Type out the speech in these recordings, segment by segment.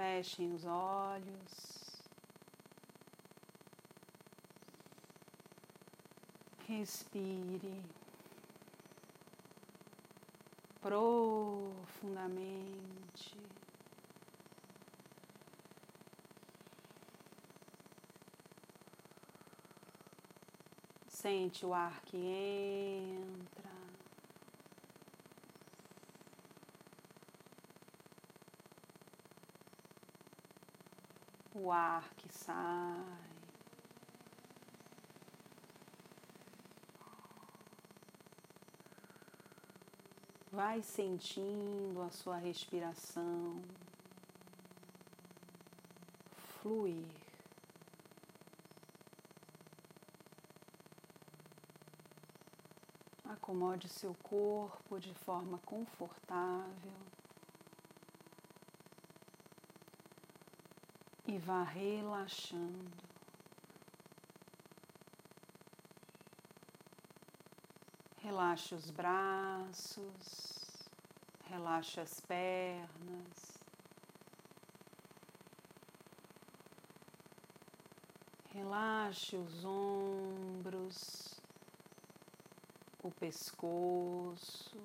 Fechem os olhos. Respire profundamente. Sente o ar que entra. O ar que sai. Vai sentindo a sua respiração fluir. Acomode seu corpo de forma confortável e vá relaxando. Relaxe os braços, relaxe as pernas. Relaxe os ombros, o pescoço.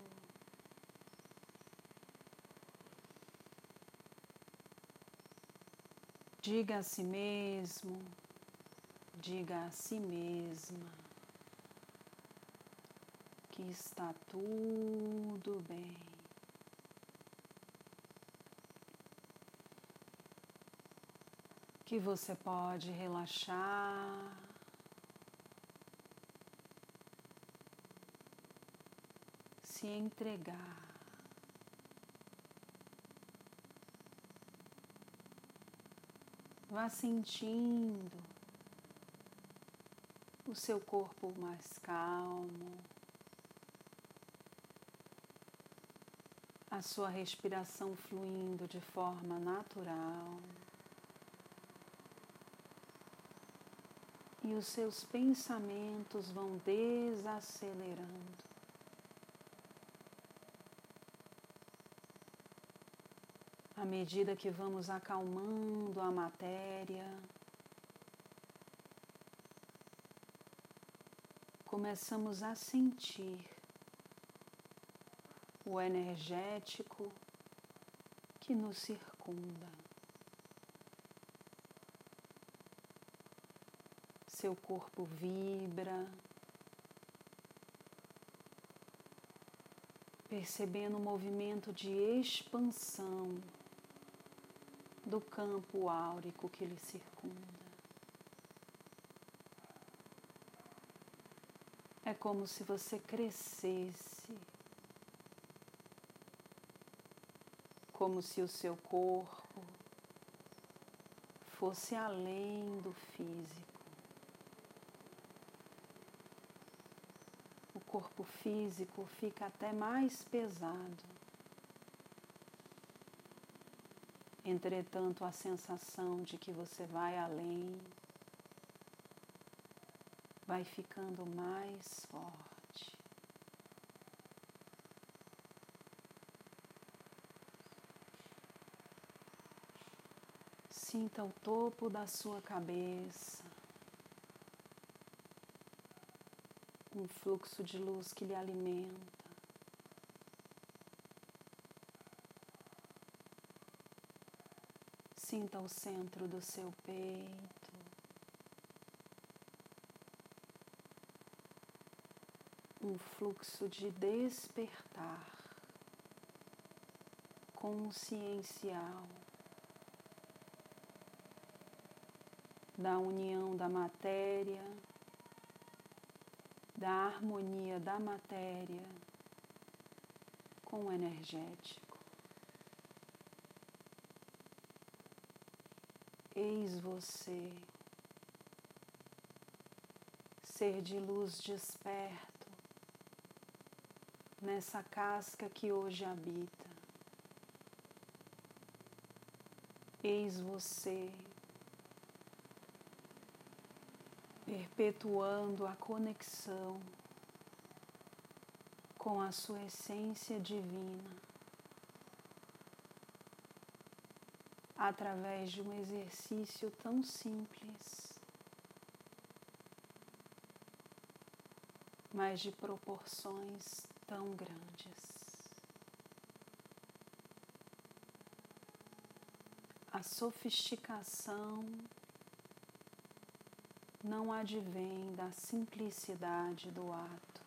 Diga a si mesmo, diga a si mesma que está tudo bem. Que você pode relaxar. Se entregar. Vá sentindo o seu corpo mais calmo. a sua respiração fluindo de forma natural e os seus pensamentos vão desacelerando. À medida que vamos acalmando a matéria, começamos a sentir o energético que nos circunda. Seu corpo vibra, percebendo o movimento de expansão do campo áurico que lhe circunda. É como se você crescesse como se o seu corpo fosse além do físico. O corpo físico fica até mais pesado. Entretanto, a sensação de que você vai além vai ficando mais forte. Sinta o topo da sua cabeça, um fluxo de luz que lhe alimenta. Sinta o centro do seu peito. Um fluxo de despertar consciencial. da união da matéria, da harmonia da matéria com o energético. Eis você, ser de luz desperto, nessa casca que hoje habita. Eis você perpetuando a conexão com a sua essência divina, através de um exercício tão simples, mas de proporções tão grandes. A sofisticação não advém da simplicidade do ato,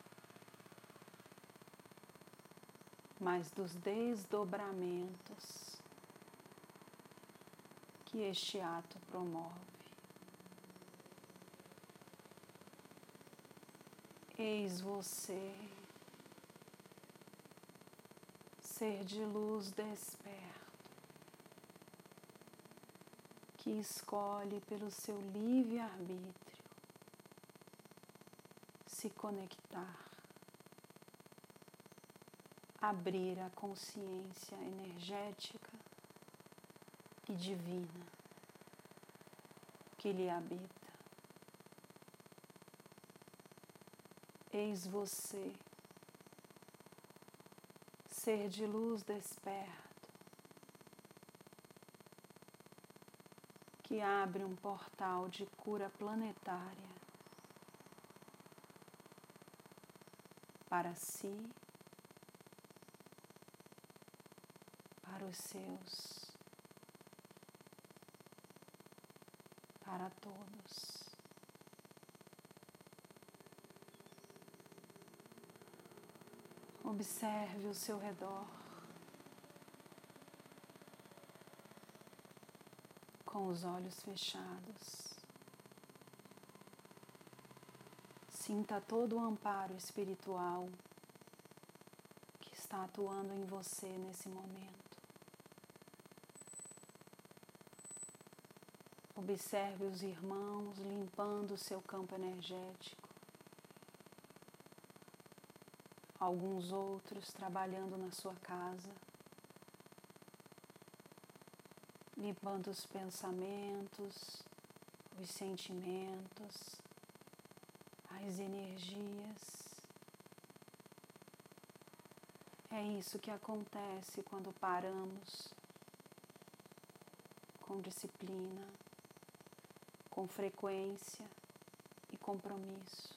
mas dos desdobramentos que este ato promove. Eis você, ser de luz desperto que escolhe pelo seu livre-arbítrio se conectar, abrir a consciência energética e divina que lhe habita. Eis você, ser de luz desperta que abre um portal de cura planetária para si, para os seus, para todos. Observe o seu redor. com os olhos fechados. Sinta todo o amparo espiritual que está atuando em você nesse momento. Observe os irmãos limpando o seu campo energético. Alguns outros trabalhando na sua casa. limpando os pensamentos, os sentimentos, as energias. É isso que acontece quando paramos com disciplina, com frequência e compromisso.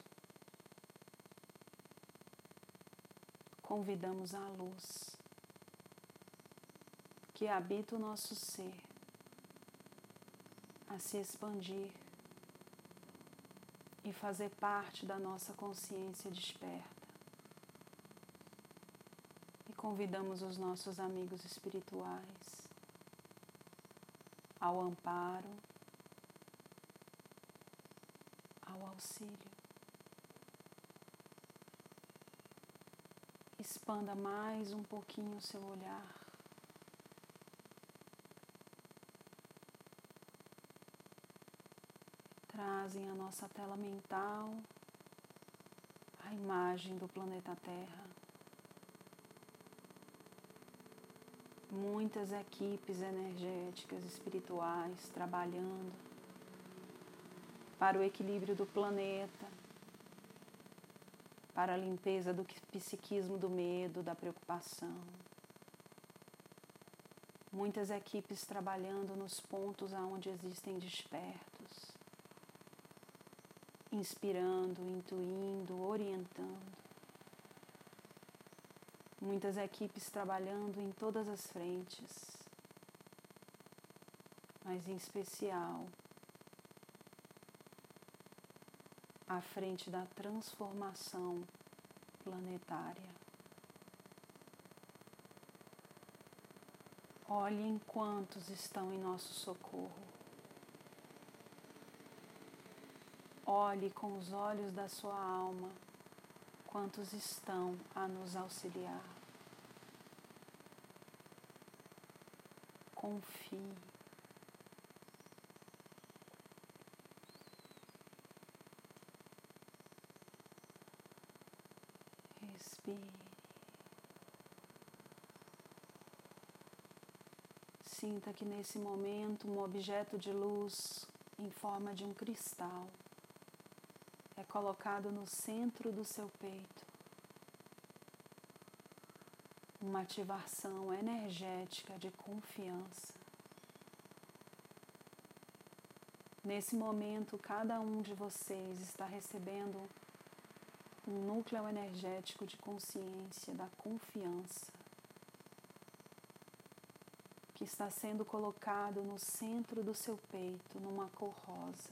Convidamos a luz que habita o nosso ser a se expandir e fazer parte da nossa consciência desperta. E convidamos os nossos amigos espirituais ao amparo, ao auxílio. Expanda mais um pouquinho o seu olhar. trazem à nossa tela mental a imagem do planeta Terra. Muitas equipes energéticas espirituais trabalhando para o equilíbrio do planeta, para a limpeza do psiquismo do medo, da preocupação. Muitas equipes trabalhando nos pontos aonde existem despertos inspirando, intuindo, orientando. Muitas equipes trabalhando em todas as frentes, mas em especial à frente da transformação planetária. Olhem quantos estão em nosso socorro. Olhe com os olhos da sua alma quantos estão a nos auxiliar. Confie. Respire. Sinta que nesse momento um objeto de luz em forma de um cristal colocado no centro do seu peito. Uma ativação energética de confiança, Nesse momento, cada um de vocês está recebendo um núcleo energético de consciência da confiança que está sendo colocado no centro do seu peito, numa cor rosa.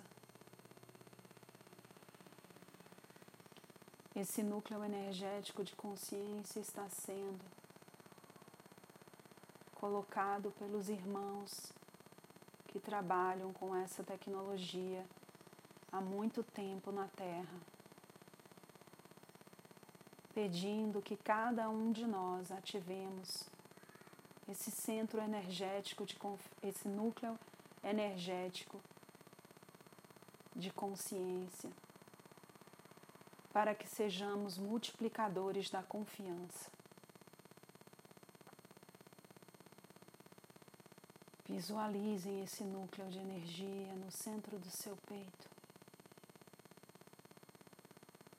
Esse núcleo energético de consciência está sendo colocado pelos irmãos que trabalham com essa tecnologia há muito tempo na Terra, pedindo que cada um de nós ativemos esse centro energético, de, esse núcleo energético de consciência, para que sejamos multiplicadores da confiança. Visualizem esse núcleo de energia no centro do seu peito.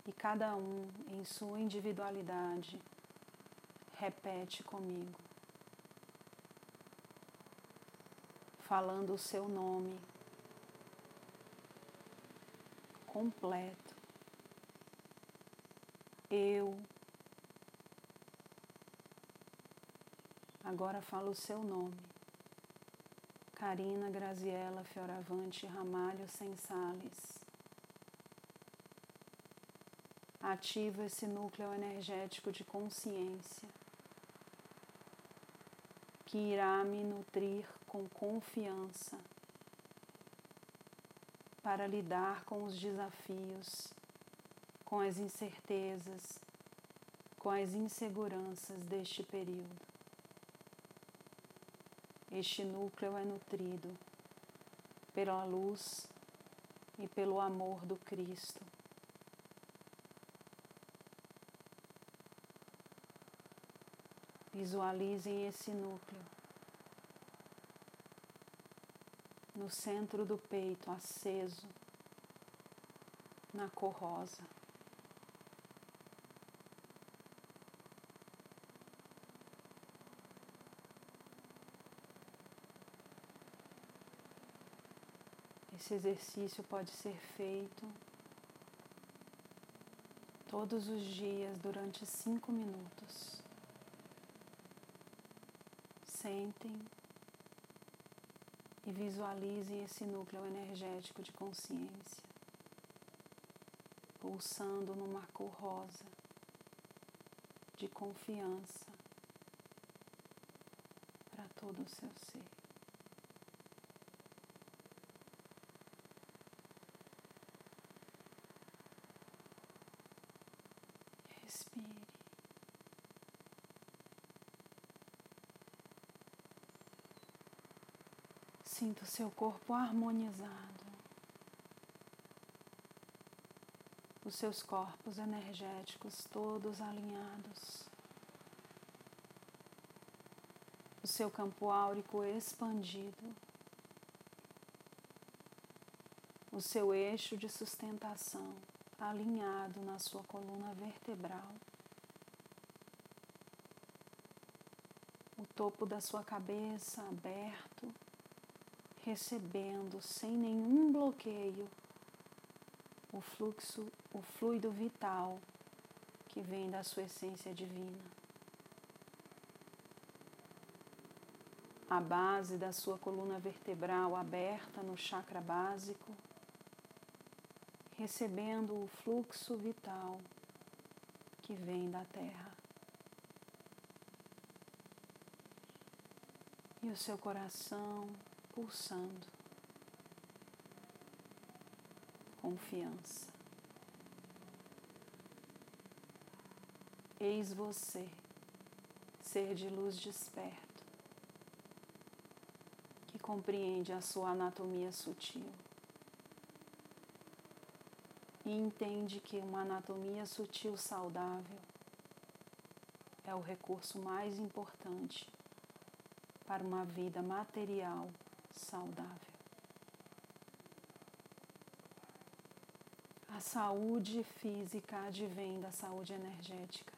E cada um, em sua individualidade, repete comigo, falando o seu nome completo. Eu. Agora fala o seu nome. Karina Graziella Fioravante Ramalho Sensales. Ativa esse núcleo energético de consciência que irá me nutrir com confiança para lidar com os desafios, com as incertezas, com as inseguranças deste período. Este núcleo é nutrido pela luz e pelo amor do Cristo. Visualizem esse núcleo no centro do peito, aceso, na cor rosa. Esse exercício pode ser feito todos os dias durante cinco minutos. Sentem e visualizem esse núcleo energético de consciência pulsando numa cor rosa de confiança para todo o seu ser. Sinta o seu corpo harmonizado, os seus corpos energéticos todos alinhados, o seu campo áurico expandido, o seu eixo de sustentação alinhado na sua coluna vertebral. O topo da sua cabeça aberto recebendo sem nenhum bloqueio o fluxo, o fluido vital que vem da sua essência divina. A base da sua coluna vertebral aberta no chakra básico, recebendo o fluxo vital que vem da terra. E o seu coração pulsando. Confiança. Eis você, ser de luz desperto, que compreende a sua anatomia sutil e entende que uma anatomia sutil saudável é o recurso mais importante para uma vida material saudável. A saúde física advém da saúde energética.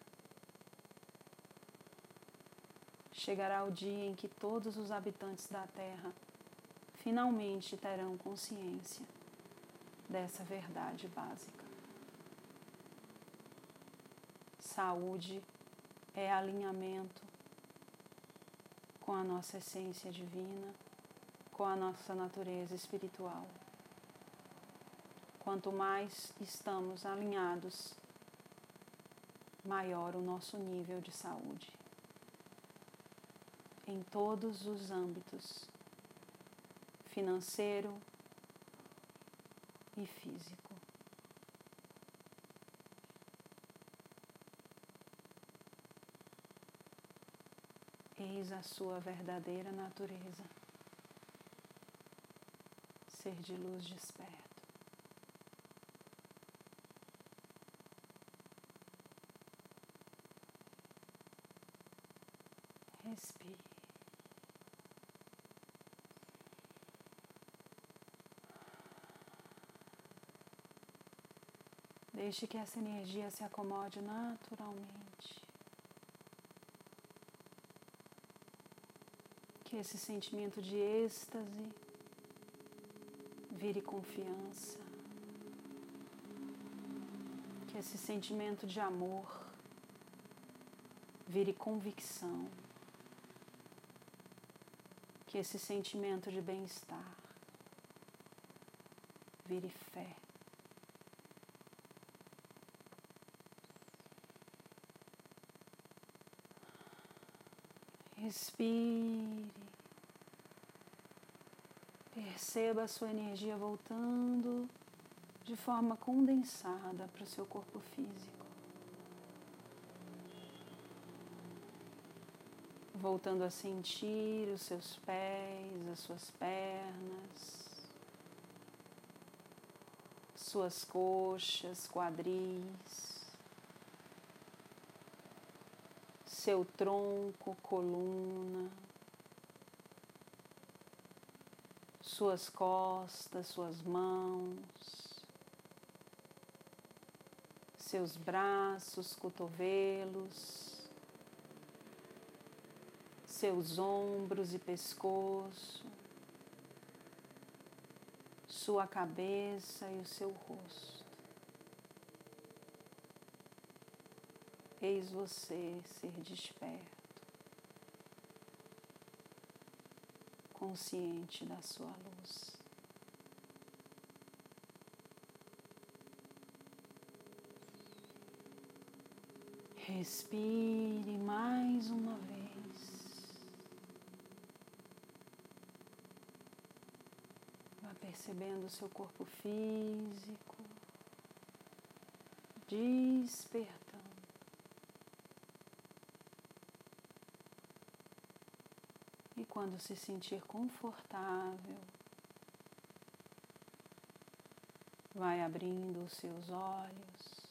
Chegará o dia em que todos os habitantes da Terra finalmente terão consciência dessa verdade básica. Saúde é alinhamento com a nossa essência divina, com a nossa natureza espiritual. Quanto mais estamos alinhados, maior o nosso nível de saúde. Em todos os âmbitos financeiro e físico. Eis a sua verdadeira natureza, ser de luz desperto. Respire. Deixe que essa energia se acomode naturalmente. Que esse sentimento de êxtase vire confiança. Que esse sentimento de amor vire convicção. Que esse sentimento de bem-estar vire fé. Respire. Perceba a sua energia voltando de forma condensada para o seu corpo físico. Voltando a sentir os seus pés, as suas pernas, suas coxas, quadris. seu tronco, coluna, suas costas, suas mãos, seus braços, cotovelos, seus ombros e pescoço, sua cabeça e o seu rosto. Eis você ser desperto, consciente da sua luz. Respire mais uma vez. Vá percebendo o seu corpo físico, despertando. Quando se sentir confortável, vai abrindo os seus olhos,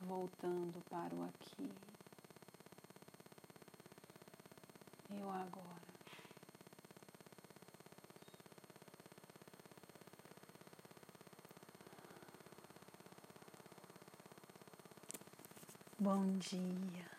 voltando para o aqui e o agora. Bom dia.